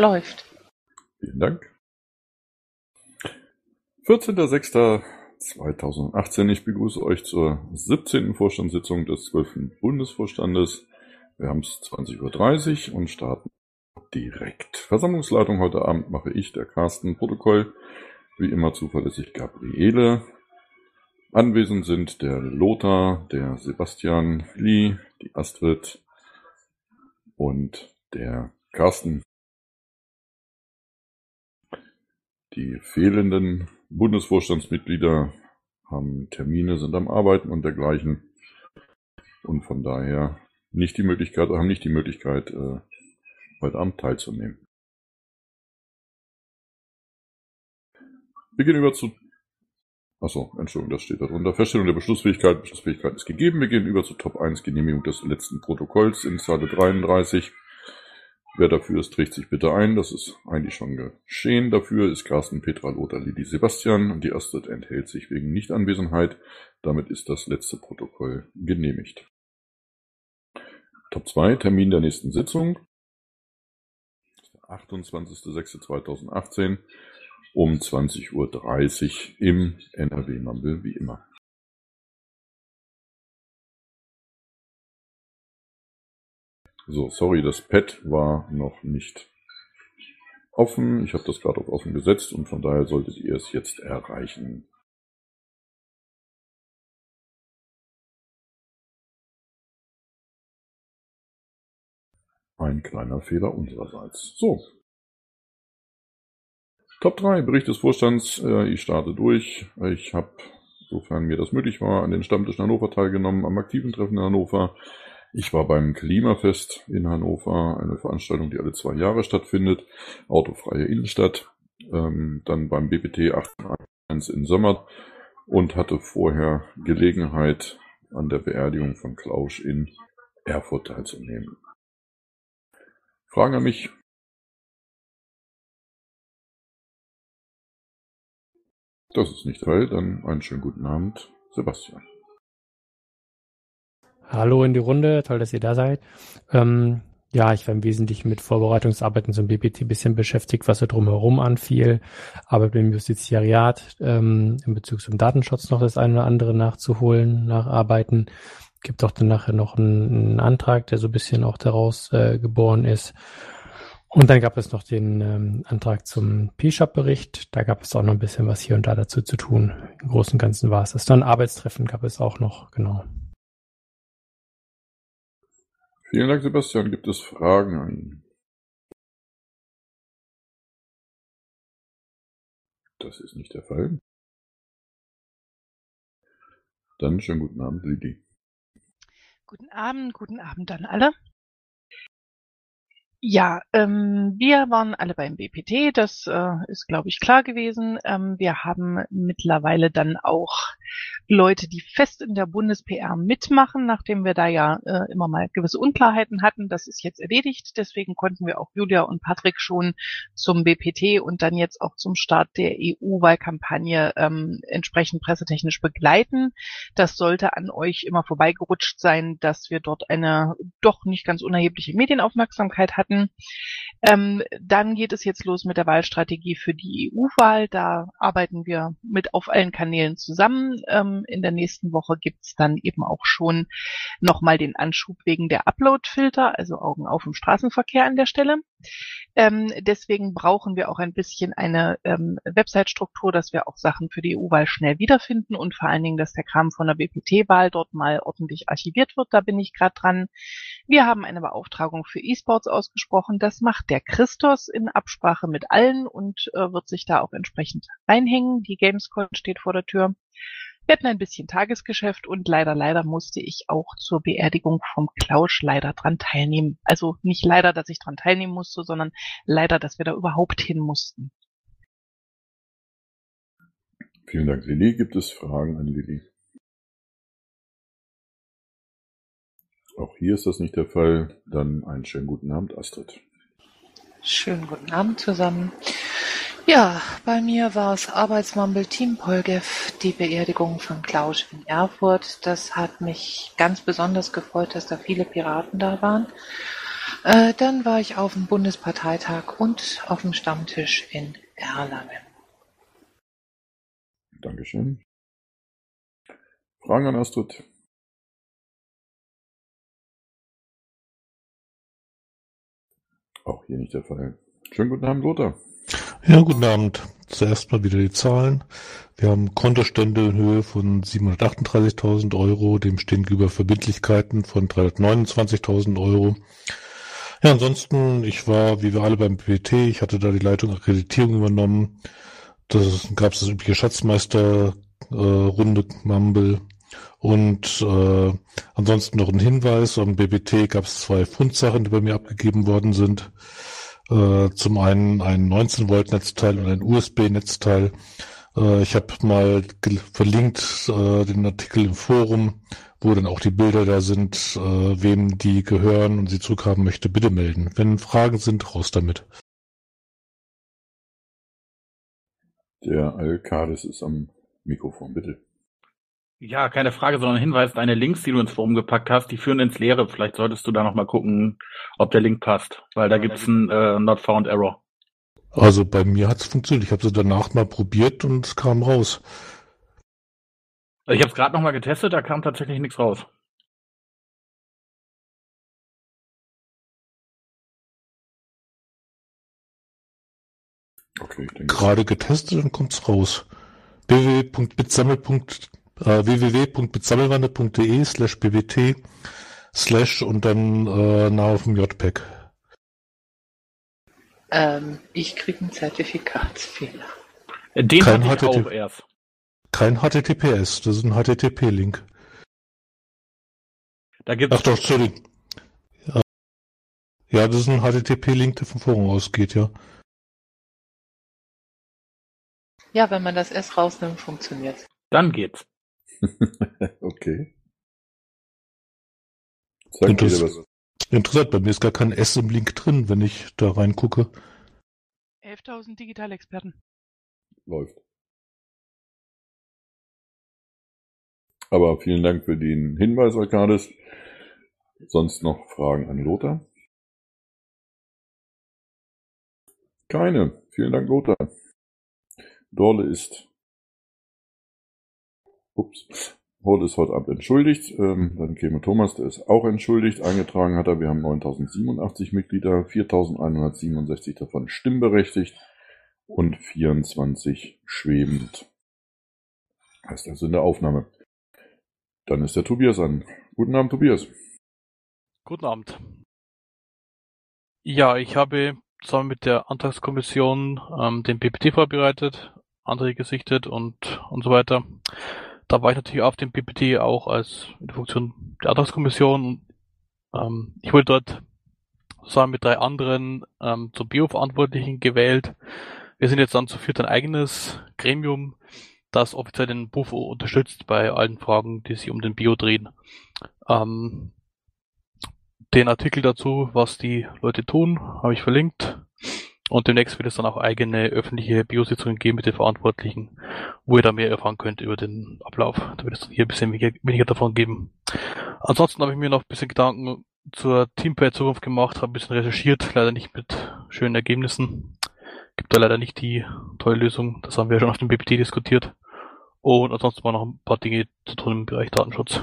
Läuft. Vielen Dank. 14.06.2018. Ich begrüße euch zur 17. Vorstandssitzung des 12. Bundesvorstandes. Wir haben es 20.30 Uhr und starten direkt. Versammlungsleitung heute Abend mache ich, der Carsten. Protokoll, wie immer zuverlässig Gabriele. Anwesend sind der Lothar, der Sebastian, Lee, die Astrid und der Carsten. Die fehlenden Bundesvorstandsmitglieder haben Termine, sind am Arbeiten und dergleichen und von daher nicht die Möglichkeit, haben nicht die Möglichkeit, äh, heute Abend teilzunehmen. Wir gehen über zu Achso, Entschuldigung, das steht da drunter. Feststellung der Beschlussfähigkeit. Beschlussfähigkeit ist gegeben. Wir gehen über zu Top 1, Genehmigung des letzten Protokolls in Zeile 33. Wer dafür ist, trägt sich bitte ein. Das ist eigentlich schon geschehen. Dafür ist Carsten, Petra, Lothar, Lili, Sebastian. Die Astrid enthält sich wegen Nichtanwesenheit. Damit ist das letzte Protokoll genehmigt. Top 2, Termin der nächsten Sitzung. 28.06.2018 um 20.30 Uhr im NRW Mumble wie immer. So, sorry, das Pad war noch nicht offen. Ich habe das gerade auf offen gesetzt und von daher solltet ihr es jetzt erreichen. Ein kleiner Fehler unsererseits. So, Top 3, Bericht des Vorstands. Äh, ich starte durch. Ich habe, sofern mir das möglich war, an den Stammtisch in Hannover teilgenommen, am aktiven Treffen in Hannover. Ich war beim Klimafest in Hannover, eine Veranstaltung, die alle zwei Jahre stattfindet, autofreie Innenstadt. Ähm, dann beim BPT 81 in Sommer und hatte vorher Gelegenheit, an der Beerdigung von Klausch in Erfurt teilzunehmen. Fragen an mich, Das ist nicht Teil, dann einen schönen guten Abend, Sebastian. Hallo in die Runde, toll, dass ihr da seid. Ähm, ja, ich war im Wesentlichen mit Vorbereitungsarbeiten zum BPT bisschen beschäftigt, was so drumherum anfiel. Arbeit im Justiziariat ähm, in Bezug zum Datenschutz noch das eine oder andere nachzuholen, nacharbeiten. Gibt auch dann nachher noch einen, einen Antrag, der so ein bisschen auch daraus äh, geboren ist. Und dann gab es noch den ähm, Antrag zum P-Shop-Bericht. Da gab es auch noch ein bisschen was hier und da dazu zu tun. Im Großen und Ganzen war es das. Dann Arbeitstreffen gab es auch noch, genau. Vielen Dank, Sebastian. Gibt es Fragen an ihn? Das ist nicht der Fall. Dann schönen guten Abend, Lidi. Guten Abend, guten Abend an alle. Ja, ähm, wir waren alle beim BPT, das äh, ist, glaube ich, klar gewesen. Ähm, wir haben mittlerweile dann auch Leute, die fest in der Bundes-PR mitmachen, nachdem wir da ja äh, immer mal gewisse Unklarheiten hatten. Das ist jetzt erledigt. Deswegen konnten wir auch Julia und Patrick schon zum BPT und dann jetzt auch zum Start der EU-Wahlkampagne ähm, entsprechend pressetechnisch begleiten. Das sollte an euch immer vorbeigerutscht sein, dass wir dort eine doch nicht ganz unerhebliche Medienaufmerksamkeit hatten. Ähm, dann geht es jetzt los mit der Wahlstrategie für die EU-Wahl. Da arbeiten wir mit auf allen Kanälen zusammen. Ähm, in der nächsten Woche gibt's dann eben auch schon nochmal den Anschub wegen der Upload-Filter, also Augen auf im Straßenverkehr an der Stelle. Ähm, deswegen brauchen wir auch ein bisschen eine ähm, Website-Struktur, dass wir auch Sachen für die EU-Wahl schnell wiederfinden und vor allen Dingen, dass der Kram von der BPT-Wahl dort mal ordentlich archiviert wird. Da bin ich gerade dran. Wir haben eine Beauftragung für E-Sports ausgesprochen. Das macht der Christos in Absprache mit allen und äh, wird sich da auch entsprechend reinhängen. Die Gamescom steht vor der Tür. Wir hatten ein bisschen Tagesgeschäft und leider, leider musste ich auch zur Beerdigung vom Klausch leider dran teilnehmen. Also nicht leider, dass ich dran teilnehmen musste, sondern leider, dass wir da überhaupt hin mussten. Vielen Dank, Lilly. Gibt es Fragen an Lilly? Auch hier ist das nicht der Fall. Dann einen schönen guten Abend, Astrid. Schönen guten Abend zusammen. Ja, bei mir war es Arbeitsmumble Team Polgev, die Beerdigung von Klausch in Erfurt. Das hat mich ganz besonders gefreut, dass da viele Piraten da waren. Äh, dann war ich auf dem Bundesparteitag und auf dem Stammtisch in Erlangen. Dankeschön. Fragen an Astrid? Auch hier nicht der Fall. Schönen guten Abend, Lothar. Ja, guten Abend. Zuerst mal wieder die Zahlen. Wir haben Kontostände in Höhe von 738.000 Euro, dem stehen gegenüber Verbindlichkeiten von 329.000 Euro. Ja, ansonsten, ich war, wie wir alle beim PPT, ich hatte da die Leitung Akkreditierung übernommen. Das gab es das übliche Schatzmeister äh, Mumble. Und äh, ansonsten noch ein Hinweis, am BBT gab es zwei Fundsachen, die bei mir abgegeben worden sind. Äh, zum einen ein 19 Volt Netzteil und ein USB-Netzteil. Äh, ich habe mal verlinkt äh, den Artikel im Forum, wo dann auch die Bilder da sind, äh, wem die gehören und sie zurückhaben möchte, bitte melden. Wenn Fragen sind, raus damit. Der Alkades ist am Mikrofon, bitte. Ja, keine Frage, sondern ein Hinweis, deine Links, die du ins Forum gepackt hast, die führen ins Leere. Vielleicht solltest du da nochmal gucken, ob der Link passt, weil da gibt's einen äh, Not Found Error. Also bei mir hat's funktioniert. Ich habe sie danach mal probiert und es kam raus. Also ich habe es gerade nochmal getestet, da kam tatsächlich nichts raus. Okay, ich denke, Gerade getestet und kommt's raus. www.bitsammel.de äh, www.bitsammelwande.de slash bbt slash und dann äh, nah auf dem JPEG. Ähm, ich kriege einen Zertifikatsfehler. Äh, Den Kein hatte ich HTTP. auch erst. Kein HTTPS, das ist ein HTTP-Link. Da gibt's Ach doch, Entschuldigung. Ja. ja, das ist ein HTTP-Link, der vom Forum ausgeht, ja. Ja, wenn man das S rausnimmt, funktioniert's. dann geht's. okay. Sagt Interess- was. Interessant, bei mir ist gar kein S im Link drin, wenn ich da reingucke. 11.000 Digitalexperten. Läuft. Aber vielen Dank für den Hinweis, Arcades. Sonst noch Fragen an Lothar? Keine. Vielen Dank, Lothar. Dorle ist. Ups. Dorle ist heute Abend entschuldigt. Ähm, dann käme Thomas, der ist auch entschuldigt. Eingetragen hat er, wir haben 9087 Mitglieder, 4167 davon stimmberechtigt und 24 schwebend. Heißt also in der Aufnahme. Dann ist der Tobias an. Guten Abend, Tobias. Guten Abend. Ja, ich habe zusammen mit der Antragskommission ähm, den PPT vorbereitet, Anträge gesichtet und, und so weiter. Da war ich natürlich auf dem PPT auch als in der Funktion der Antragskommission. Ähm, ich wurde dort zusammen mit drei anderen ähm, zum Bio-Verantwortlichen gewählt. Wir sind jetzt dann zu viert ein eigenes Gremium, das offiziell den BUFO unterstützt bei allen Fragen, die sich um den Bio drehen. Ähm, den Artikel dazu, was die Leute tun, habe ich verlinkt. Und demnächst wird es dann auch eigene öffentliche Biositzungen geben mit den Verantwortlichen, wo ihr da mehr erfahren könnt über den Ablauf. Da wird es hier ein bisschen weniger, weniger davon geben. Ansonsten habe ich mir noch ein bisschen Gedanken zur Teamplay-Zukunft gemacht, habe ein bisschen recherchiert, leider nicht mit schönen Ergebnissen. Gibt da leider nicht die tolle Lösung. Das haben wir schon auf dem BPT diskutiert. Und ansonsten war noch ein paar Dinge zu tun im Bereich Datenschutz.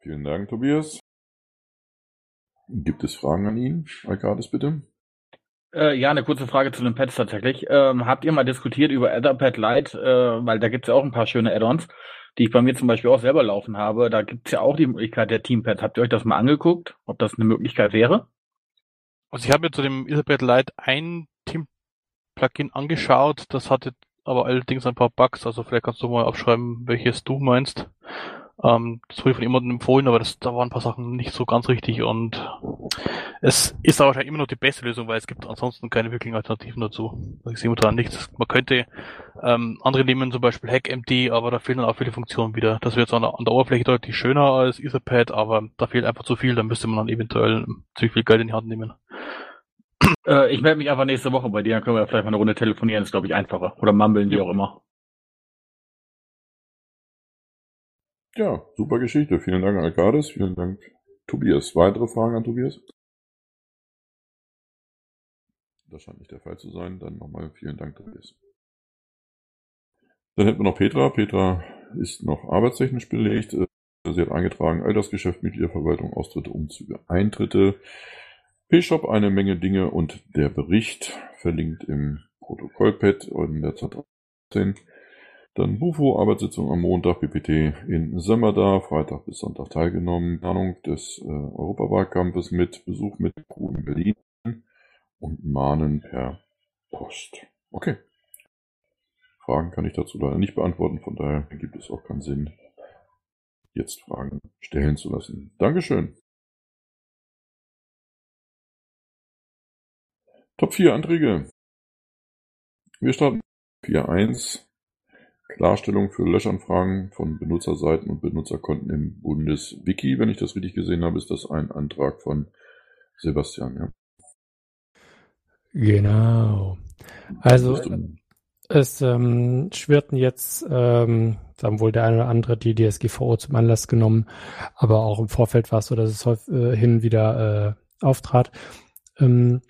Vielen Dank, Tobias. Gibt es Fragen an ihn? Alcades, bitte. Äh, ja, eine kurze Frage zu den Pads tatsächlich. Ähm, habt ihr mal diskutiert über Etherpad Lite? Äh, weil da gibt's ja auch ein paar schöne Add-ons, die ich bei mir zum Beispiel auch selber laufen habe. Da gibt's ja auch die Möglichkeit der Teampads. Habt ihr euch das mal angeguckt, ob das eine Möglichkeit wäre? Also ich habe mir zu dem Etherpad Lite ein Team-Plugin angeschaut, das hatte aber allerdings ein paar Bugs, also vielleicht kannst du mal aufschreiben, welches du meinst. Ähm, das wurde von jemandem empfohlen, aber das, da waren ein paar Sachen nicht so ganz richtig und es ist aber wahrscheinlich immer noch die beste Lösung, weil es gibt ansonsten keine wirklichen Alternativen dazu. Also ich sehe momentan nichts. Man könnte ähm, andere nehmen, zum Beispiel HackMD, aber da fehlen dann auch viele Funktionen wieder. Das wird zwar an der, an der Oberfläche deutlich schöner als Etherpad, aber da fehlt einfach zu viel, da müsste man dann eventuell ziemlich viel Geld in die Hand nehmen. Äh, ich melde mich einfach nächste Woche bei dir, dann können wir vielleicht mal eine Runde telefonieren, ist glaube ich einfacher. Oder mumbeln, wie Ja. auch immer. Ja, super Geschichte. Vielen Dank, Alcades. Vielen Dank, Tobias. Weitere Fragen an Tobias? Das scheint nicht der Fall zu sein. Dann nochmal vielen Dank, Tobias. Dann hätten wir noch Petra. Petra ist noch arbeitstechnisch belegt. Sie hat eingetragen, Altersgeschäft, Mitgliederverwaltung, Austritte, Umzüge, Eintritte. P-Shop, eine Menge Dinge und der Bericht verlinkt im Protokollpad in der Z13. Dann Bufo, Arbeitssitzung am Montag, PPT in Sömmerda, Freitag bis Sonntag teilgenommen, Planung des äh, Europawahlkampfes mit Besuch mit Crew in Berlin und Mahnen per Post. Okay. Fragen kann ich dazu leider nicht beantworten, von daher gibt es auch keinen Sinn, jetzt Fragen stellen zu lassen. Dankeschön. Top 4 Anträge. Wir starten 4.1. Klarstellung für Löschanfragen von Benutzerseiten und Benutzerkonten im Bundeswiki. Wenn ich das richtig gesehen habe, ist das ein Antrag von Sebastian. Ja. Genau. Also es ähm, schwirrten jetzt, ähm, haben wohl der eine oder andere die DSGVO zum Anlass genommen, aber auch im Vorfeld war es so, dass es häufig, äh, hin wieder äh, auftrat. Ähm,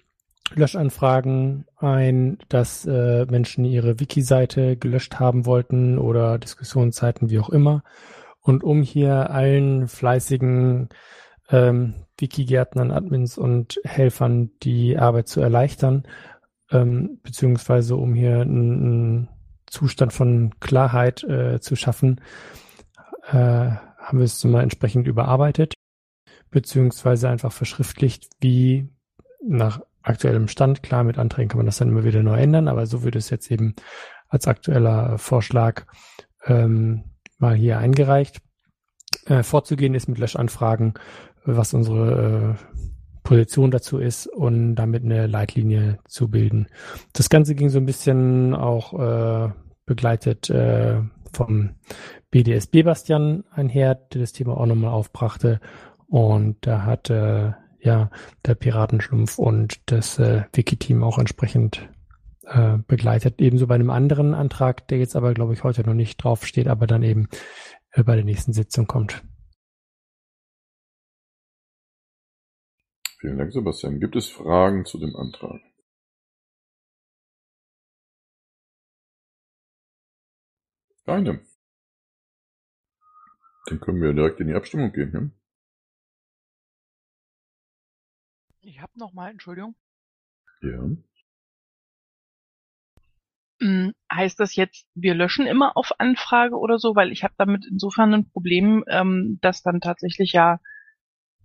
Löschanfragen ein, dass äh, Menschen ihre Wiki-Seite gelöscht haben wollten oder Diskussionsseiten, wie auch immer. Und um hier allen fleißigen ähm, Wiki-Gärtnern, Admins und Helfern die Arbeit zu erleichtern, ähm, beziehungsweise um hier einen Zustand von Klarheit äh, zu schaffen, äh, haben wir es mal entsprechend überarbeitet, beziehungsweise einfach verschriftlicht, wie nach aktuellem Stand. Klar, mit Anträgen kann man das dann immer wieder neu ändern, aber so wird es jetzt eben als aktueller Vorschlag ähm, mal hier eingereicht. Äh, vorzugehen ist mit Löschanfragen, was unsere äh, Position dazu ist und damit eine Leitlinie zu bilden. Das Ganze ging so ein bisschen auch äh, begleitet äh, vom BDSB Bastian einher, der das Thema auch nochmal aufbrachte. Und da hat äh, ja der Piratenschlumpf und das äh, Wiki-Team auch entsprechend äh, begleitet. Ebenso bei einem anderen Antrag, der jetzt aber, glaube ich, heute noch nicht draufsteht, aber dann eben äh, bei der nächsten Sitzung kommt. Vielen Dank, Sebastian. Gibt es Fragen zu dem Antrag? Keine. Dann können wir direkt in die Abstimmung gehen. Ne? Ich habe noch mal, Entschuldigung. Ja. Hm, heißt das jetzt, wir löschen immer auf Anfrage oder so? Weil ich habe damit insofern ein Problem, ähm, dass dann tatsächlich ja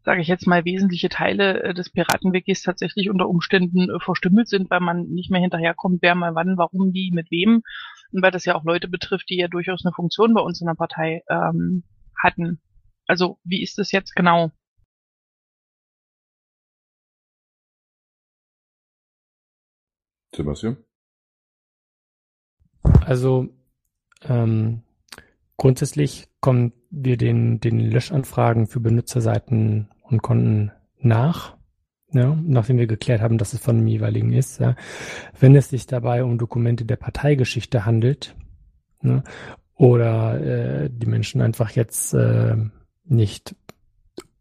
sage ich jetzt mal, wesentliche Teile äh, des Piratenwikis tatsächlich unter Umständen äh, verstümmelt sind, weil man nicht mehr hinterherkommt, wer mal wann, warum, wie, mit wem. Und weil das ja auch Leute betrifft, die ja durchaus eine Funktion bei uns in der Partei ähm, hatten. Also wie ist das jetzt genau? Sebastian? Also ähm, grundsätzlich kommen wir den, den Löschanfragen für Benutzerseiten und Konten nach, ja, nachdem wir geklärt haben, dass es von dem jeweiligen ist. Ja. Wenn es sich dabei um Dokumente der Parteigeschichte handelt ne, oder äh, die Menschen einfach jetzt äh, nicht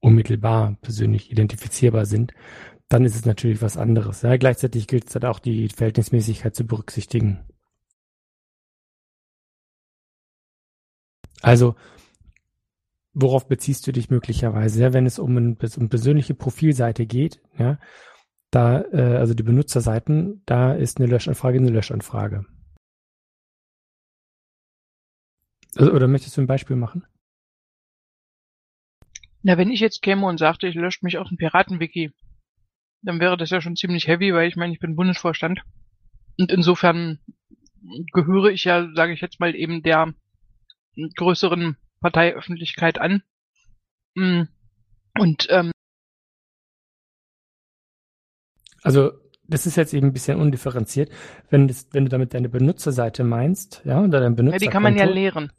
unmittelbar persönlich identifizierbar sind, dann ist es natürlich was anderes. Ja. Gleichzeitig gilt es halt auch die Verhältnismäßigkeit zu berücksichtigen. Also worauf beziehst du dich möglicherweise, ja, wenn es um, ein, um persönliche Profilseite geht, ja, da, äh, also die Benutzerseiten, da ist eine Löschanfrage eine Löschanfrage. Also, oder möchtest du ein Beispiel machen? Na, wenn ich jetzt käme und sagte, ich lösche mich aus dem Piratenwiki, dann wäre das ja schon ziemlich heavy, weil ich meine, ich bin Bundesvorstand. Und insofern gehöre ich ja, sage ich jetzt mal, eben der größeren Parteiöffentlichkeit an. Mm. Und ähm, also das ist jetzt eben ein bisschen undifferenziert. Wenn, das, wenn du damit deine Benutzerseite meinst, ja, oder dein Benutzer. Ja, die kann man ja leeren.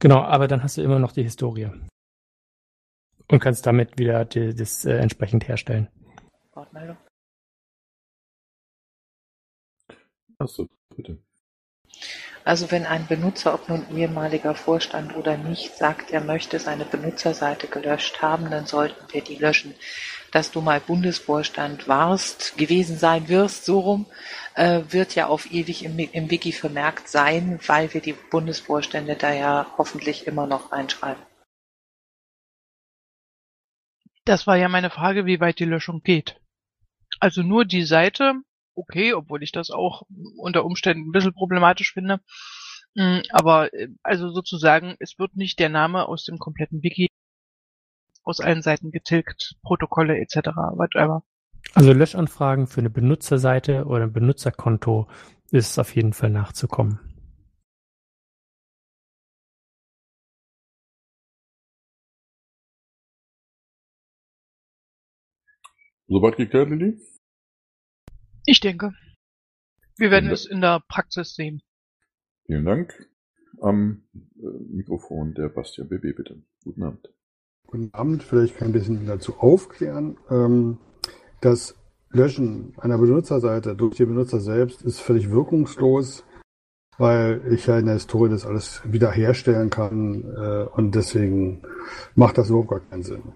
Genau, aber dann hast du immer noch die Historie. Und kannst damit wieder die, das äh, entsprechend herstellen. Wortmeldung. Achso, bitte. Also wenn ein Benutzer, ob nun ehemaliger Vorstand oder nicht, sagt, er möchte seine Benutzerseite gelöscht haben, dann sollten wir die löschen. Dass du mal Bundesvorstand warst, gewesen sein wirst, so rum, äh, wird ja auf ewig im, im Wiki vermerkt sein, weil wir die Bundesvorstände da ja hoffentlich immer noch reinschreiben. Das war ja meine Frage, wie weit die Löschung geht. Also nur die Seite, okay, obwohl ich das auch unter Umständen ein bisschen problematisch finde. Mm, aber äh, also sozusagen, es wird nicht der Name aus dem kompletten Wiki aus allen Seiten getilgt, Protokolle etc., whatever. Also Löschanfragen für eine Benutzerseite oder ein Benutzerkonto ist auf jeden Fall nachzukommen. Soweit geklärt, Lilly? Ich denke. Wir werden es in der Praxis sehen. Vielen Dank. Am äh, Mikrofon der Bastian BB, bitte. Guten Abend. Guten Abend. Vielleicht kann ich ein bisschen dazu aufklären. Ähm, das Löschen einer Benutzerseite durch den Benutzer selbst ist völlig wirkungslos, weil ich ja in der Historie das alles wiederherstellen kann äh, und deswegen macht das überhaupt gar keinen Sinn.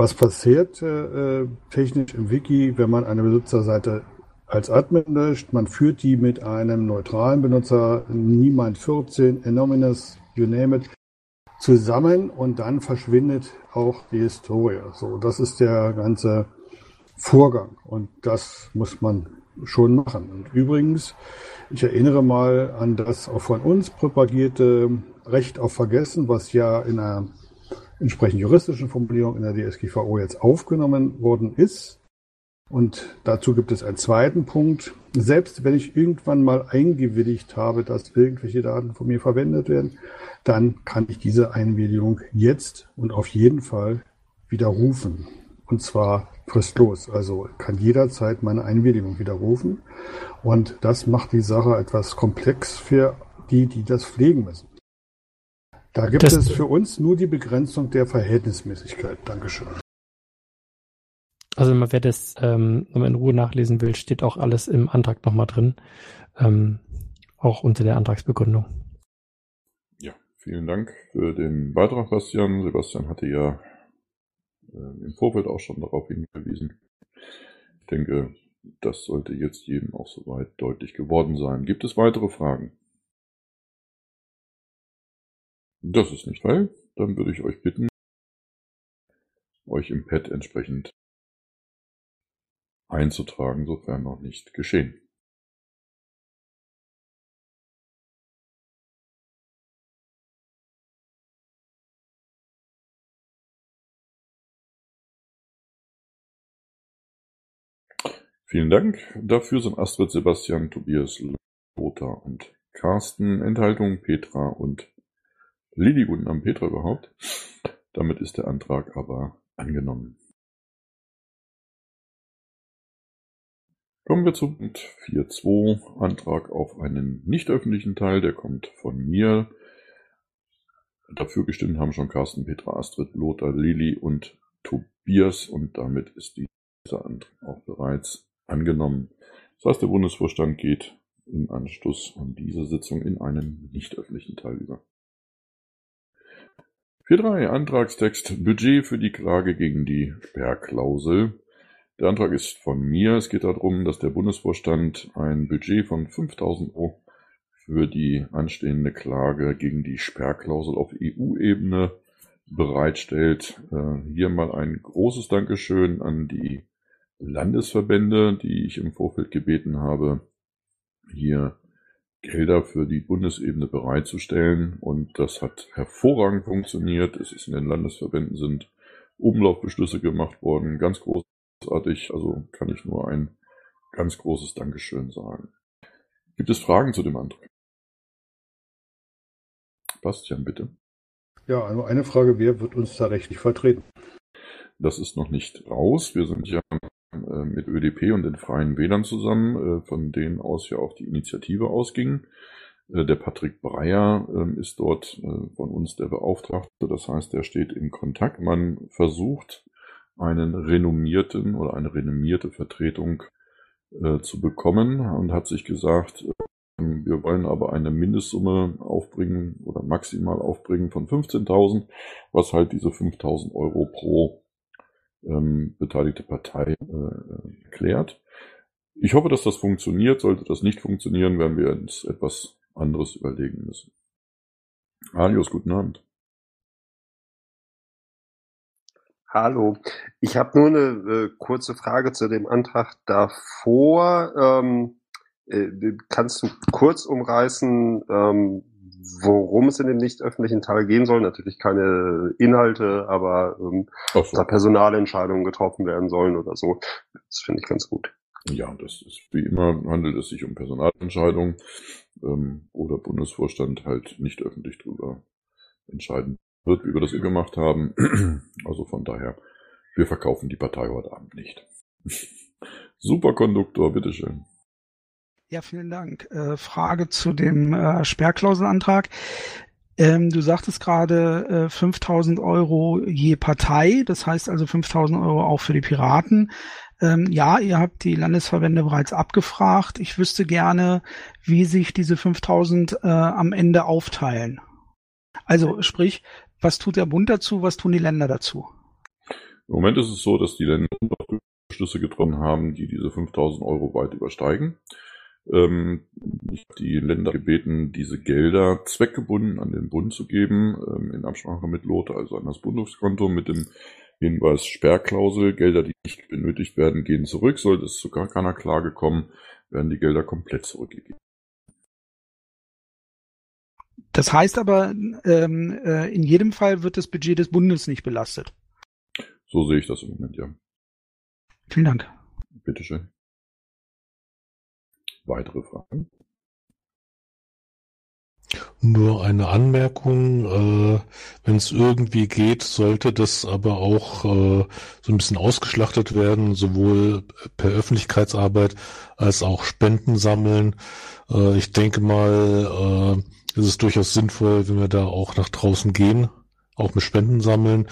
Was passiert äh, technisch im Wiki, wenn man eine Benutzerseite als Admin löscht? Man führt die mit einem neutralen Benutzer, niemand 14, Anonymous, you name it, zusammen und dann verschwindet auch die Historie. So, das ist der ganze Vorgang und das muss man schon machen. Und übrigens, ich erinnere mal an das auch von uns propagierte Recht auf Vergessen, was ja in einer entsprechend juristischen Formulierung in der DSGVO jetzt aufgenommen worden ist. Und dazu gibt es einen zweiten Punkt. Selbst wenn ich irgendwann mal eingewilligt habe, dass irgendwelche Daten von mir verwendet werden, dann kann ich diese Einwilligung jetzt und auf jeden Fall widerrufen. Und zwar fristlos. Also kann jederzeit meine Einwilligung widerrufen. Und das macht die Sache etwas komplex für die, die das pflegen müssen. Da gibt das, es für uns nur die Begrenzung der Verhältnismäßigkeit. Dankeschön. Also wer das ähm, in Ruhe nachlesen will, steht auch alles im Antrag nochmal drin. Ähm, auch unter der Antragsbegründung. Ja, vielen Dank für den Beitrag, Bastian. Sebastian hatte ja äh, im Vorfeld auch schon darauf hingewiesen. Ich denke, das sollte jetzt jedem auch soweit deutlich geworden sein. Gibt es weitere Fragen? Das ist nicht weil. Dann würde ich euch bitten, euch im Pad entsprechend einzutragen, sofern noch nicht geschehen. Vielen Dank. Dafür sind Astrid, Sebastian, Tobias, Lothar und Carsten, Enthaltung Petra und Lilly guten Abend, Petra überhaupt. Damit ist der Antrag aber angenommen. Kommen wir zu Punkt 4.2, Antrag auf einen nicht öffentlichen Teil, der kommt von mir. Dafür gestimmt haben schon Carsten, Petra, Astrid, Lothar, Lilly und Tobias und damit ist dieser Antrag auch bereits angenommen. Das heißt, der Bundesvorstand geht im Anschluss an diese Sitzung in einen nicht öffentlichen Teil über. 4.3 Antragstext Budget für die Klage gegen die Sperrklausel. Der Antrag ist von mir. Es geht darum, dass der Bundesvorstand ein Budget von 5000 Euro für die anstehende Klage gegen die Sperrklausel auf EU-Ebene bereitstellt. Äh, hier mal ein großes Dankeschön an die Landesverbände, die ich im Vorfeld gebeten habe, hier Gelder für die Bundesebene bereitzustellen. Und das hat hervorragend funktioniert. Es ist in den Landesverbänden sind Umlaufbeschlüsse gemacht worden. Ganz großartig. Also kann ich nur ein ganz großes Dankeschön sagen. Gibt es Fragen zu dem Antrag? Bastian, bitte. Ja, also eine Frage, wer wird uns da rechtlich vertreten? Das ist noch nicht raus. Wir sind ja mit ÖDP und den Freien Wählern zusammen, äh, von denen aus ja auch die Initiative ausging. Äh, der Patrick Breyer ähm, ist dort von uns der Beauftragte, das heißt, er steht in Kontakt. Man versucht, einen renommierten oder eine renommierte Vertretung zu bekommen und hat sich gesagt, Wir wollen aber eine Mindestsumme aufbringen oder maximal aufbringen von 15.000, was halt diese 5.000 Euro pro ähm, beteiligte Partei äh, erklärt. Ich hoffe, dass das funktioniert. Sollte das nicht funktionieren, werden wir uns etwas anderes überlegen müssen. Alios, guten Abend. Hallo, ich habe nur eine äh, kurze Frage zu dem Antrag davor. Ähm, äh, kannst du kurz umreißen, ähm, worum es in dem nicht öffentlichen Teil gehen soll? Natürlich keine Inhalte, aber ähm, so. da Personalentscheidungen getroffen werden sollen oder so. Das finde ich ganz gut. Ja, das ist wie immer handelt es sich um Personalentscheidungen ähm, oder Bundesvorstand halt nicht öffentlich drüber entscheiden wird, wie wir das gemacht haben. Also von daher, wir verkaufen die Partei heute Abend nicht. Superkonduktor, bitteschön. Ja, vielen Dank. Äh, Frage zu dem äh, Sperrklauselantrag. Ähm, du sagtest gerade äh, 5000 Euro je Partei, das heißt also 5000 Euro auch für die Piraten. Ähm, ja, ihr habt die Landesverbände bereits abgefragt. Ich wüsste gerne, wie sich diese 5000 äh, am Ende aufteilen. Also sprich, was tut der Bund dazu, was tun die Länder dazu? Im Moment ist es so, dass die Länder Beschlüsse getroffen haben, die diese 5000 Euro weit übersteigen. Ähm, ich habe die Länder gebeten, diese Gelder zweckgebunden an den Bund zu geben, ähm, in Absprache mit Lothar, also an das Bundeskonto mit dem Hinweis Sperrklausel, Gelder, die nicht benötigt werden, gehen zurück. Sollte es zu gar keiner Klage kommen, werden die Gelder komplett zurückgegeben. Das heißt aber, ähm, äh, in jedem Fall wird das Budget des Bundes nicht belastet. So sehe ich das im Moment, ja. Vielen Dank. Bitteschön. Weitere Fragen? Nur eine Anmerkung, äh, wenn es irgendwie geht, sollte das aber auch äh, so ein bisschen ausgeschlachtet werden, sowohl per Öffentlichkeitsarbeit als auch Spenden sammeln. Äh, ich denke mal, äh, es ist durchaus sinnvoll, wenn wir da auch nach draußen gehen, auch mit Spenden sammeln,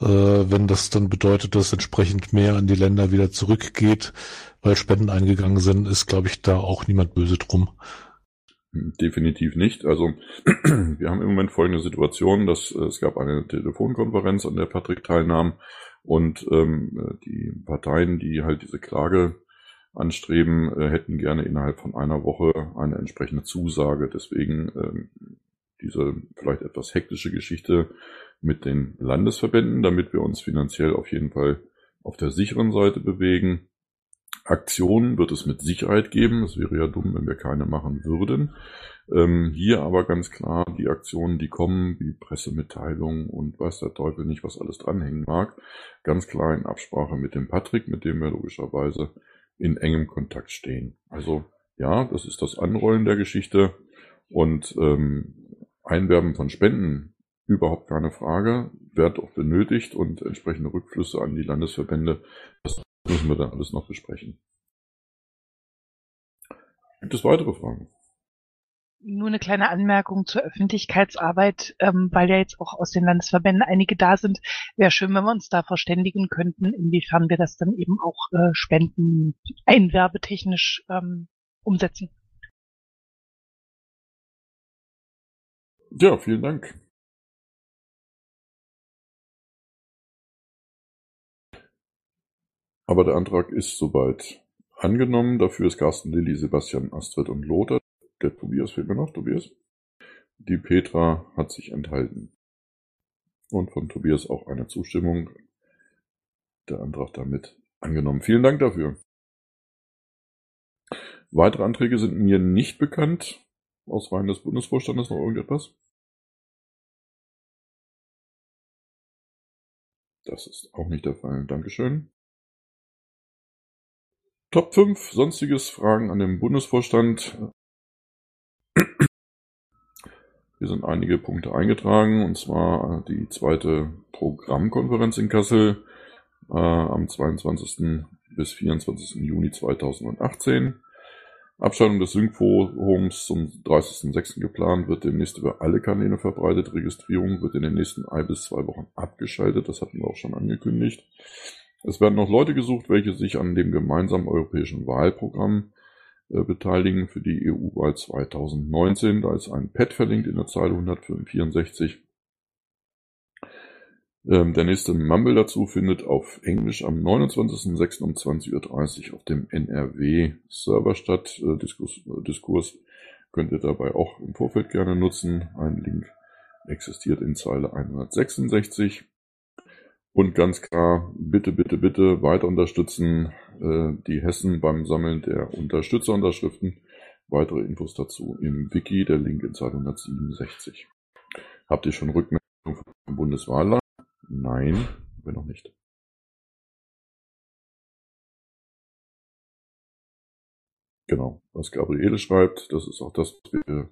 äh, wenn das dann bedeutet, dass entsprechend mehr an die Länder wieder zurückgeht, weil Spenden eingegangen sind, ist, glaube ich, da auch niemand böse drum. Definitiv nicht. Also wir haben im Moment folgende Situation, dass äh, es gab eine Telefonkonferenz, an der Patrick teilnahm und ähm, die Parteien, die halt diese Klage anstreben, äh, hätten gerne innerhalb von einer Woche eine entsprechende Zusage. Deswegen ähm, diese vielleicht etwas hektische Geschichte mit den Landesverbänden, damit wir uns finanziell auf jeden Fall auf der sicheren Seite bewegen. Aktionen wird es mit Sicherheit geben. Es wäre ja dumm, wenn wir keine machen würden. Ähm, hier aber ganz klar die Aktionen, die kommen, wie Pressemitteilungen und weiß der Teufel nicht, was alles dranhängen mag, ganz klar in Absprache mit dem Patrick, mit dem wir logischerweise in engem Kontakt stehen. Also ja, das ist das Anrollen der Geschichte und ähm, Einwerben von Spenden überhaupt keine Frage, wird auch benötigt und entsprechende Rückflüsse an die Landesverbände, das müssen wir dann alles noch besprechen. Gibt es weitere Fragen? Nur eine kleine Anmerkung zur Öffentlichkeitsarbeit, ähm, weil ja jetzt auch aus den Landesverbänden einige da sind. Wäre schön, wenn wir uns da verständigen könnten, inwiefern wir das dann eben auch äh, Spenden einwerbetechnisch ähm, umsetzen. Ja, vielen Dank. Aber der Antrag ist soweit angenommen. Dafür ist Carsten Lilly, Sebastian Astrid und Lothar der Tobias fehlt mir noch, Tobias. Die Petra hat sich enthalten. Und von Tobias auch eine Zustimmung. Der Antrag damit angenommen. Vielen Dank dafür. Weitere Anträge sind mir nicht bekannt. Aus Reihen des Bundesvorstandes noch irgendetwas? Das ist auch nicht der Fall. Dankeschön. Top 5. Sonstiges Fragen an den Bundesvorstand. Hier sind einige Punkte eingetragen, und zwar die zweite Programmkonferenz in Kassel äh, am 22. bis 24. Juni 2018. Abschaltung des Sync-Forums zum 30.06. geplant, wird demnächst über alle Kanäle verbreitet. Registrierung wird in den nächsten ein bis zwei Wochen abgeschaltet. Das hatten wir auch schon angekündigt. Es werden noch Leute gesucht, welche sich an dem gemeinsamen europäischen Wahlprogramm äh, beteiligen für die EU-Wahl 2019. Da ist ein Pad verlinkt in der Zeile 164. Ähm, der nächste Mumble dazu findet auf Englisch am 29.06. um 20.30 Uhr auf dem NRW-Server statt. Äh, Diskurs, äh, Diskurs könnt ihr dabei auch im Vorfeld gerne nutzen. Ein Link existiert in Zeile 166. Und ganz klar, bitte, bitte, bitte weiter unterstützen äh, die Hessen beim Sammeln der Unterstützerunterschriften. Weitere Infos dazu im Wiki, der Link in Zeile 167. Habt ihr schon Rückmeldung vom Bundeswahlleiter? Nein, wir noch nicht. Genau, was Gabriele schreibt, das ist auch das, was wir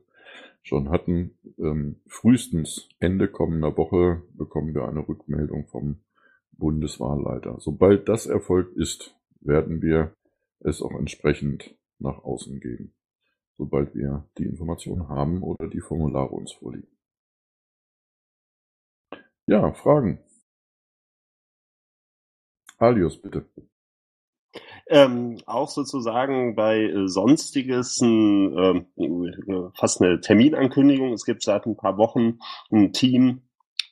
schon hatten. Ähm, frühestens Ende kommender Woche bekommen wir eine Rückmeldung vom Bundeswahlleiter. Sobald das erfolgt ist, werden wir es auch entsprechend nach außen geben, sobald wir die Informationen haben oder die Formulare uns vorliegen. Ja, Fragen? Alius, bitte. Ähm, auch sozusagen bei äh, Sonstiges äh, fast eine Terminankündigung. Es gibt seit ein paar Wochen ein Team,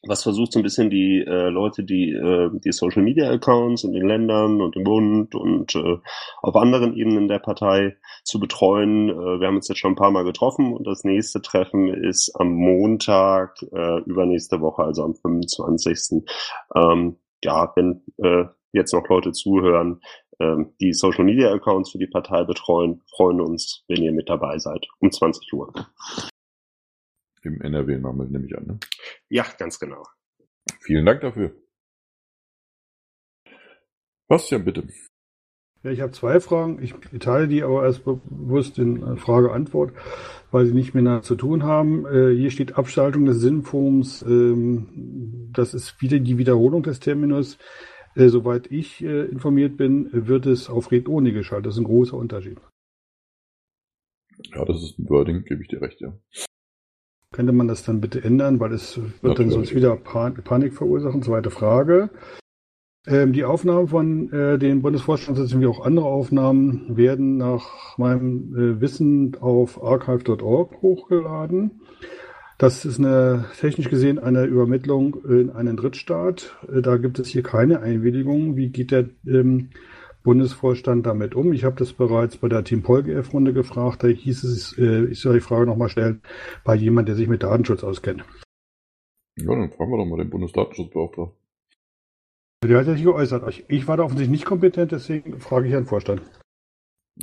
was versucht so ein bisschen die äh, Leute, die äh, die Social Media Accounts in den Ländern und im Bund und äh, auf anderen Ebenen der Partei zu betreuen. Äh, wir haben uns jetzt schon ein paar Mal getroffen und das nächste Treffen ist am Montag äh, übernächste Woche, also am 25. Ähm, ja, wenn äh, jetzt noch Leute zuhören, ähm, die Social Media Accounts für die Partei betreuen, freuen uns, wenn ihr mit dabei seid, um 20 Uhr. Im NRW-Namen nehme ich an, ne? Ja, ganz genau. Vielen Dank dafür. Bastian, bitte. Ja, ich habe zwei Fragen. Ich teile die aber erst bewusst in äh, Frage-Antwort, weil sie nicht miteinander zu tun haben. Äh, hier steht Abschaltung des Sinnforms. Ähm, das ist wieder die Wiederholung des Terminus. Äh, soweit ich äh, informiert bin, wird es auf Red Ohne geschaltet. Das ist ein großer Unterschied. Ja, das ist ein Wording, gebe ich dir recht, ja. Könnte man das dann bitte ändern, weil es wird dann sonst wieder Pan Panik verursachen? Zweite Frage. Ähm, die Aufnahmen von äh, den Bundesvorstandssitzungen wie auch andere Aufnahmen werden nach meinem äh, Wissen auf archive.org hochgeladen. Das ist eine, technisch gesehen eine Übermittlung in einen Drittstaat. Äh, da gibt es hier keine Einwilligung. Wie geht der ähm, Bundesvorstand damit um? Ich habe das bereits bei der Team PolGF-Runde gefragt. Da hieß es, äh, ich soll die Frage nochmal stellen, bei jemand, der sich mit Datenschutz auskennt. Ja, dann fragen wir doch mal den Bundesdatenschutzbeauftragten. Der hat sich geäußert. Ich, ich war da offensichtlich nicht kompetent, deswegen frage ich Herrn Vorstand.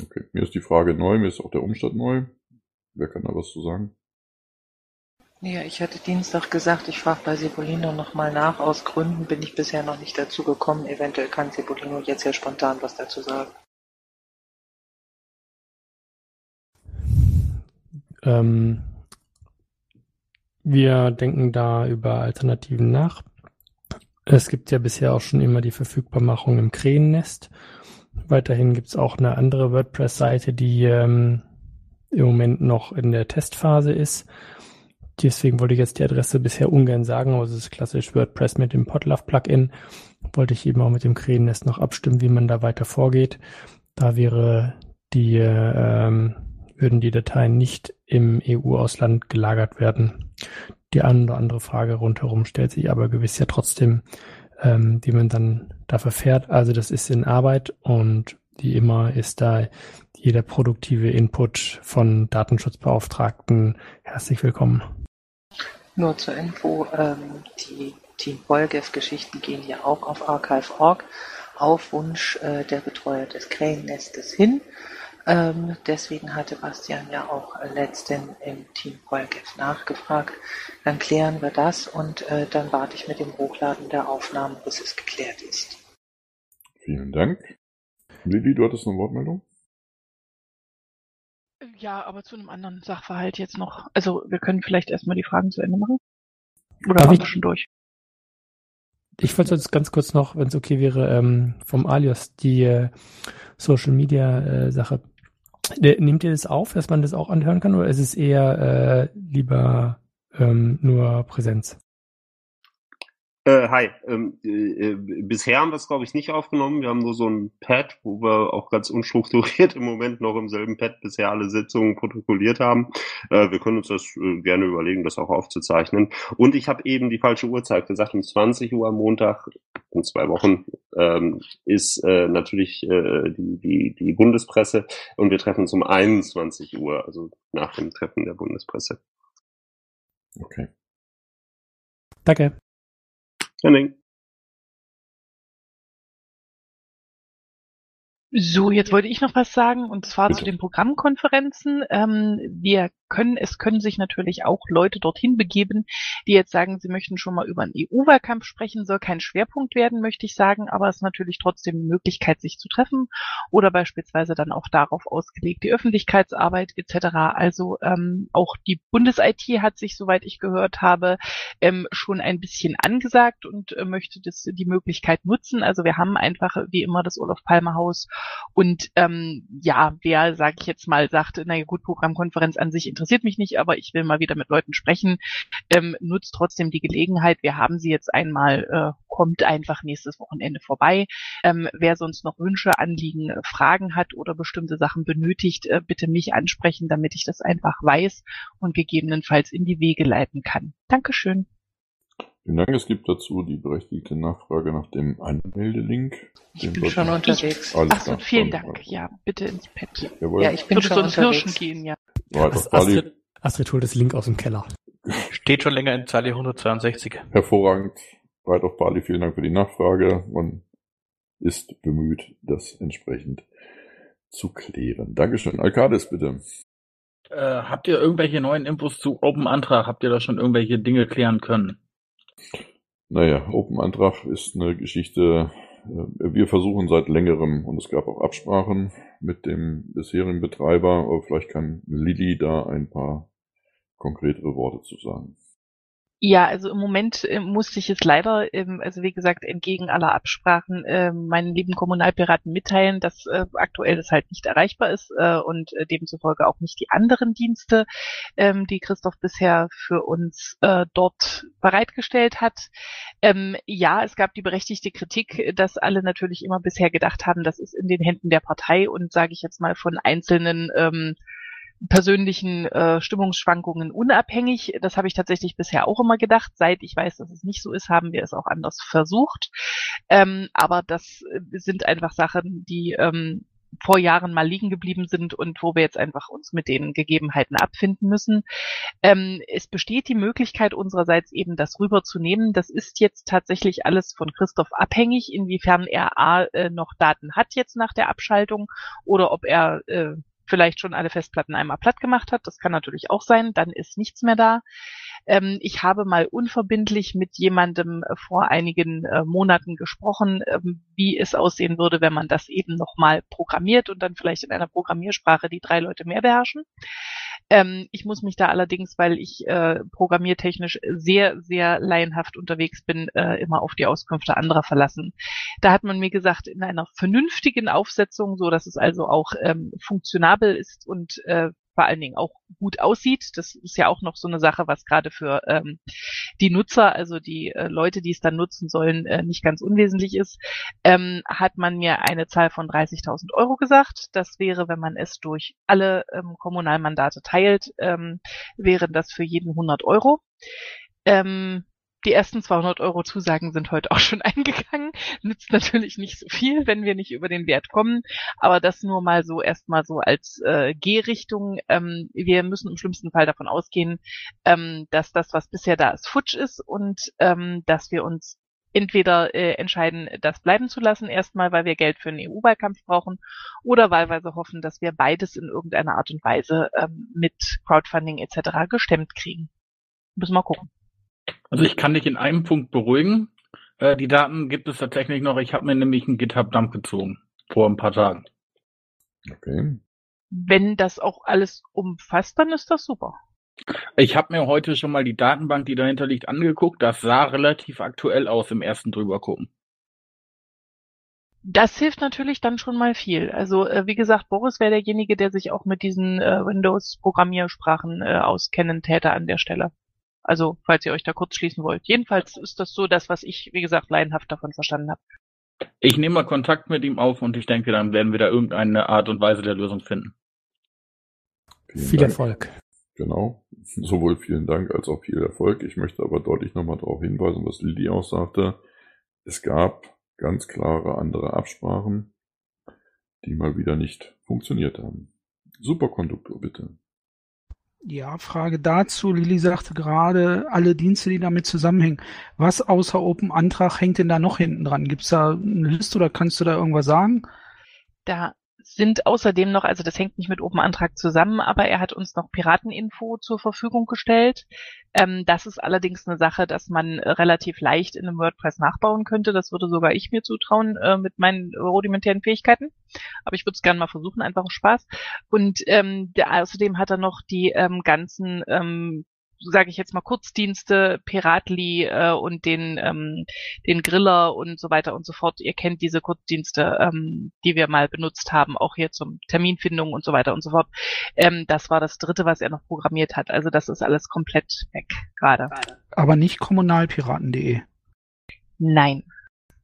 Okay, mir ist die Frage neu, mir ist auch der Umstand neu. Wer kann da was zu sagen? Ja, ich hatte Dienstag gesagt, ich frage bei Sepolino nochmal nach. Aus Gründen bin ich bisher noch nicht dazu gekommen. Eventuell kann Sepolino jetzt ja spontan was dazu sagen. Ähm, wir denken da über Alternativen nach. Es gibt ja bisher auch schon immer die Verfügbarmachung im Krähennest. Weiterhin gibt es auch eine andere WordPress-Seite, die ähm, im Moment noch in der Testphase ist. Deswegen wollte ich jetzt die Adresse bisher ungern sagen, aber es ist klassisch WordPress mit dem Podlove-Plugin. Wollte ich eben auch mit dem Krähennest noch abstimmen, wie man da weiter vorgeht. Da wäre die, ähm, würden die Dateien nicht im EU-Ausland gelagert werden. Die eine oder andere Frage rundherum stellt sich aber gewiss ja trotzdem, ähm, wie man dann da verfährt. Also das ist in Arbeit und wie immer ist da jeder produktive Input von Datenschutzbeauftragten herzlich willkommen. Nur zur Info, ähm, die Team Polgef-Geschichten gehen ja auch auf Archive.org auf Wunsch äh, der Betreuer des Krähennestes hin. Ähm, deswegen hatte Bastian ja auch äh, letztens im Team Polgef nachgefragt. Dann klären wir das und äh, dann warte ich mit dem Hochladen der Aufnahmen, bis es geklärt ist. Vielen Dank. Lili, du hattest eine Wortmeldung? Ja, aber zu einem anderen Sachverhalt jetzt noch. Also wir können vielleicht erstmal die Fragen zu Ende machen. Oder Darf wir schon durch? Ich wollte jetzt ganz kurz noch, wenn es okay wäre, ähm, vom Alias die äh, Social Media äh, Sache. De, nehmt ihr das auf, dass man das auch anhören kann, oder ist es eher äh, lieber ähm, nur Präsenz? Äh, hi. Ähm, äh, äh, bisher haben wir es, glaube ich, nicht aufgenommen. Wir haben nur so ein Pad, wo wir auch ganz unstrukturiert im Moment noch im selben Pad bisher alle Sitzungen protokolliert haben. Äh, wir können uns das äh, gerne überlegen, das auch aufzuzeichnen. Und ich habe eben die falsche Uhrzeit gesagt. Um 20 Uhr am Montag, in zwei Wochen, ähm, ist äh, natürlich die, die, die Bundespresse und wir treffen uns um 21 Uhr, also nach dem Treffen der Bundespresse. Okay. Danke. spinning So, jetzt wollte ich noch was sagen und zwar Bitte. zu den Programmkonferenzen. Ähm, wir können, es können sich natürlich auch Leute dorthin begeben, die jetzt sagen, sie möchten schon mal über einen EU-Wahlkampf sprechen, soll kein Schwerpunkt werden, möchte ich sagen, aber es ist natürlich trotzdem eine Möglichkeit, sich zu treffen oder beispielsweise dann auch darauf ausgelegt, die Öffentlichkeitsarbeit etc. Also ähm, auch die Bundes-IT hat sich, soweit ich gehört habe, ähm, schon ein bisschen angesagt und äh, möchte das, die Möglichkeit nutzen. Also wir haben einfach wie immer das Olaf Palmer Haus und ähm, ja, wer, sage ich jetzt mal, sagt, naja gut, Programmkonferenz an sich interessiert mich nicht, aber ich will mal wieder mit Leuten sprechen, ähm, nutzt trotzdem die Gelegenheit. Wir haben sie jetzt einmal, äh, kommt einfach nächstes Wochenende vorbei. Ähm, wer sonst noch Wünsche, Anliegen, äh, Fragen hat oder bestimmte Sachen benötigt, äh, bitte mich ansprechen, damit ich das einfach weiß und gegebenenfalls in die Wege leiten kann. Dankeschön. Vielen Dank. Es gibt dazu die berechtigte Nachfrage nach dem Anmeldelink. Ich bin schon unterwegs. Alles Achso, klar. vielen Dank. Ja, bitte ins Pad. Jawohl. Ja, ich bin Würde schon so ins Hirschen gehen, ja. Weiter. Ast- Bali, Astrid, Astrid holt das Link aus dem Keller. Steht schon länger in Zeile 162. hervorragend. Weit auf Bali, vielen Dank für die Nachfrage. Man ist bemüht, das entsprechend zu klären. Dankeschön. Alkades, bitte. Äh, habt ihr irgendwelche neuen Infos zu Open Antrag? Habt ihr da schon irgendwelche Dinge klären können? Naja, Open Antrag ist eine Geschichte. äh, Wir versuchen seit längerem und es gab auch Absprachen mit dem bisherigen Betreiber, aber vielleicht kann Lilly da ein paar konkretere Worte zu sagen. Ja, also im Moment äh, musste ich es leider, ähm, also wie gesagt, entgegen aller Absprachen äh, meinen lieben Kommunalpiraten mitteilen, dass äh, aktuell das halt nicht erreichbar ist äh, und äh, demzufolge auch nicht die anderen Dienste, ähm, die Christoph bisher für uns äh, dort bereitgestellt hat. Ähm, ja, es gab die berechtigte Kritik, dass alle natürlich immer bisher gedacht haben, das ist in den Händen der Partei und sage ich jetzt mal von einzelnen ähm, persönlichen äh, Stimmungsschwankungen unabhängig. Das habe ich tatsächlich bisher auch immer gedacht. Seit ich weiß, dass es nicht so ist, haben wir es auch anders versucht. Ähm, aber das äh, sind einfach Sachen, die ähm, vor Jahren mal liegen geblieben sind und wo wir jetzt einfach uns mit den Gegebenheiten abfinden müssen. Ähm, es besteht die Möglichkeit unsererseits eben das rüberzunehmen. Das ist jetzt tatsächlich alles von Christoph abhängig, inwiefern er A, äh, noch Daten hat jetzt nach der Abschaltung oder ob er äh, vielleicht schon alle Festplatten einmal platt gemacht hat. Das kann natürlich auch sein. Dann ist nichts mehr da. Ähm, ich habe mal unverbindlich mit jemandem äh, vor einigen äh, Monaten gesprochen, ähm, wie es aussehen würde, wenn man das eben nochmal programmiert und dann vielleicht in einer Programmiersprache, die drei Leute mehr beherrschen. Ähm, ich muss mich da allerdings, weil ich äh, programmiertechnisch sehr, sehr laienhaft unterwegs bin, äh, immer auf die Auskünfte anderer verlassen. Da hat man mir gesagt, in einer vernünftigen Aufsetzung, so dass es also auch ähm, funktionabel ist und äh, vor allen Dingen auch gut aussieht. Das ist ja auch noch so eine Sache, was gerade für ähm, die Nutzer, also die äh, Leute, die es dann nutzen sollen, äh, nicht ganz unwesentlich ist, ähm, hat man mir eine Zahl von 30.000 Euro gesagt. Das wäre, wenn man es durch alle ähm, Kommunalmandate teilt, ähm, wären das für jeden 100 Euro. Ähm, die ersten 200 Euro Zusagen sind heute auch schon eingegangen. Nützt natürlich nicht so viel, wenn wir nicht über den Wert kommen. Aber das nur mal so erstmal so als äh, Gehrichtung. Ähm, wir müssen im schlimmsten Fall davon ausgehen, ähm, dass das, was bisher da ist, futsch ist und ähm, dass wir uns entweder äh, entscheiden, das bleiben zu lassen, erstmal, weil wir Geld für einen EU-Wahlkampf brauchen, oder wahlweise hoffen, dass wir beides in irgendeiner Art und Weise ähm, mit Crowdfunding etc. gestemmt kriegen. Müssen wir gucken. Also ich kann dich in einem Punkt beruhigen. Äh, die Daten gibt es tatsächlich noch. Ich habe mir nämlich einen GitHub-Dump gezogen vor ein paar Tagen. Okay. Wenn das auch alles umfasst, dann ist das super. Ich habe mir heute schon mal die Datenbank, die dahinter liegt, angeguckt. Das sah relativ aktuell aus im ersten drüber gucken. Das hilft natürlich dann schon mal viel. Also äh, wie gesagt, Boris wäre derjenige, der sich auch mit diesen äh, Windows-Programmiersprachen äh, auskennen täte an der Stelle. Also, falls ihr euch da kurz schließen wollt. Jedenfalls ist das so das, was ich, wie gesagt, leidenhaft davon verstanden habe. Ich nehme mal Kontakt mit ihm auf und ich denke, dann werden wir da irgendeine Art und Weise der Lösung finden. Vielen Viel Dank. Erfolg. Genau. Sowohl vielen Dank als auch viel Erfolg. Ich möchte aber deutlich nochmal darauf hinweisen, was Lilly auch sagte. Es gab ganz klare andere Absprachen, die mal wieder nicht funktioniert haben. Superkonduktor, bitte. Ja, Frage dazu. Lilly sagte gerade, alle Dienste, die damit zusammenhängen. Was außer Open Antrag hängt denn da noch hinten dran? Gibt's da eine Liste oder kannst du da irgendwas sagen? Da sind außerdem noch, also das hängt nicht mit Open Antrag zusammen, aber er hat uns noch Pirateninfo zur Verfügung gestellt. Ähm, das ist allerdings eine Sache, dass man relativ leicht in einem WordPress nachbauen könnte. Das würde sogar ich mir zutrauen äh, mit meinen rudimentären Fähigkeiten. Aber ich würde es gerne mal versuchen, einfach Spaß. Und ähm, der, außerdem hat er noch die ähm, ganzen ähm, sage ich jetzt mal Kurzdienste, Piratli äh, und den ähm, den Griller und so weiter und so fort. Ihr kennt diese Kurzdienste, ähm, die wir mal benutzt haben, auch hier zum Terminfindung und so weiter und so fort. Ähm, das war das Dritte, was er noch programmiert hat. Also das ist alles komplett weg gerade. Aber nicht kommunalpiraten.de. Nein.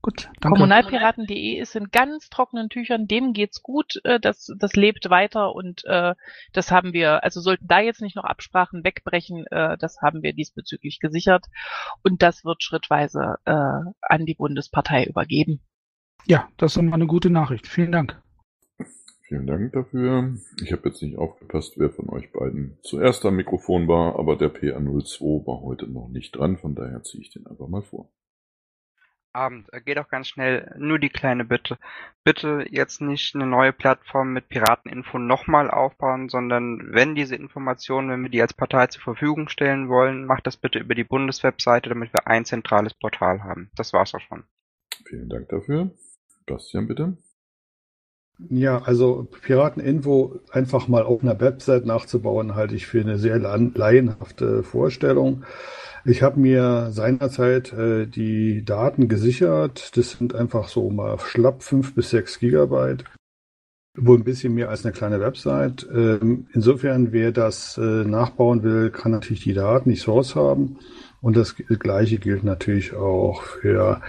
Gut, danke. Kommunalpiraten.de ist in ganz trockenen Tüchern, dem geht's gut, äh, das, das lebt weiter und äh, das haben wir, also sollten da jetzt nicht noch Absprachen wegbrechen, äh, das haben wir diesbezüglich gesichert und das wird schrittweise äh, an die Bundespartei übergeben. Ja, das ist mal eine gute Nachricht. Vielen Dank. Vielen Dank dafür. Ich habe jetzt nicht aufgepasst, wer von euch beiden zuerst am Mikrofon war, aber der PA02 war heute noch nicht dran, von daher ziehe ich den einfach mal vor. Abend. Äh, geht auch ganz schnell. Nur die kleine Bitte. Bitte jetzt nicht eine neue Plattform mit Pirateninfo nochmal aufbauen, sondern wenn diese Informationen, wenn wir die als Partei zur Verfügung stellen wollen, macht das bitte über die Bundeswebseite, damit wir ein zentrales Portal haben. Das war's auch schon. Vielen Dank dafür. Bastian, bitte. Ja, also Pirateninfo einfach mal auf einer Website nachzubauen, halte ich für eine sehr laienhafte Vorstellung. Ich habe mir seinerzeit äh, die Daten gesichert. Das sind einfach so mal schlapp fünf bis sechs Gigabyte. Wohl ein bisschen mehr als eine kleine Website. Ähm, insofern, wer das äh, nachbauen will, kann natürlich die Daten, die Source haben. Und das Gleiche gilt natürlich auch für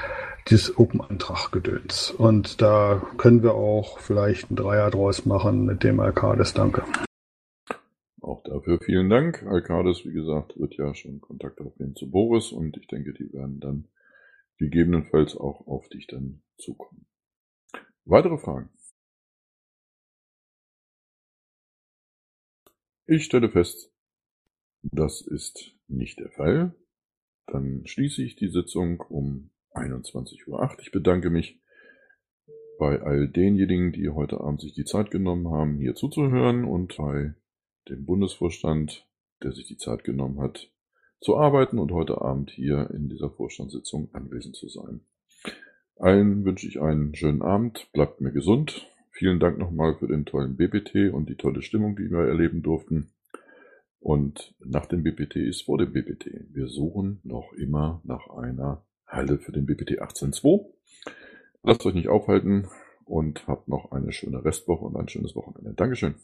dieses Open-Antrag-Gedöns. Und da können wir auch vielleicht ein Dreier draus machen mit dem Arcades. Danke. Auch dafür vielen Dank. Alcades, wie gesagt, wird ja schon Kontakt aufnehmen zu Boris und ich denke, die werden dann gegebenenfalls auch auf dich dann zukommen. Weitere Fragen? Ich stelle fest, das ist nicht der Fall. Dann schließe ich die Sitzung um 21.08 Uhr. Ich bedanke mich bei all denjenigen, die heute Abend sich die Zeit genommen haben, hier zuzuhören und bei dem Bundesvorstand, der sich die Zeit genommen hat, zu arbeiten und heute Abend hier in dieser Vorstandssitzung anwesend zu sein. Allen wünsche ich einen schönen Abend, bleibt mir gesund. Vielen Dank nochmal für den tollen BPT und die tolle Stimmung, die wir erleben durften. Und nach dem BPT ist vor dem BPT. Wir suchen noch immer nach einer Halle für den BPT 18.2. Lasst euch nicht aufhalten und habt noch eine schöne Restwoche und ein schönes Wochenende. Dankeschön.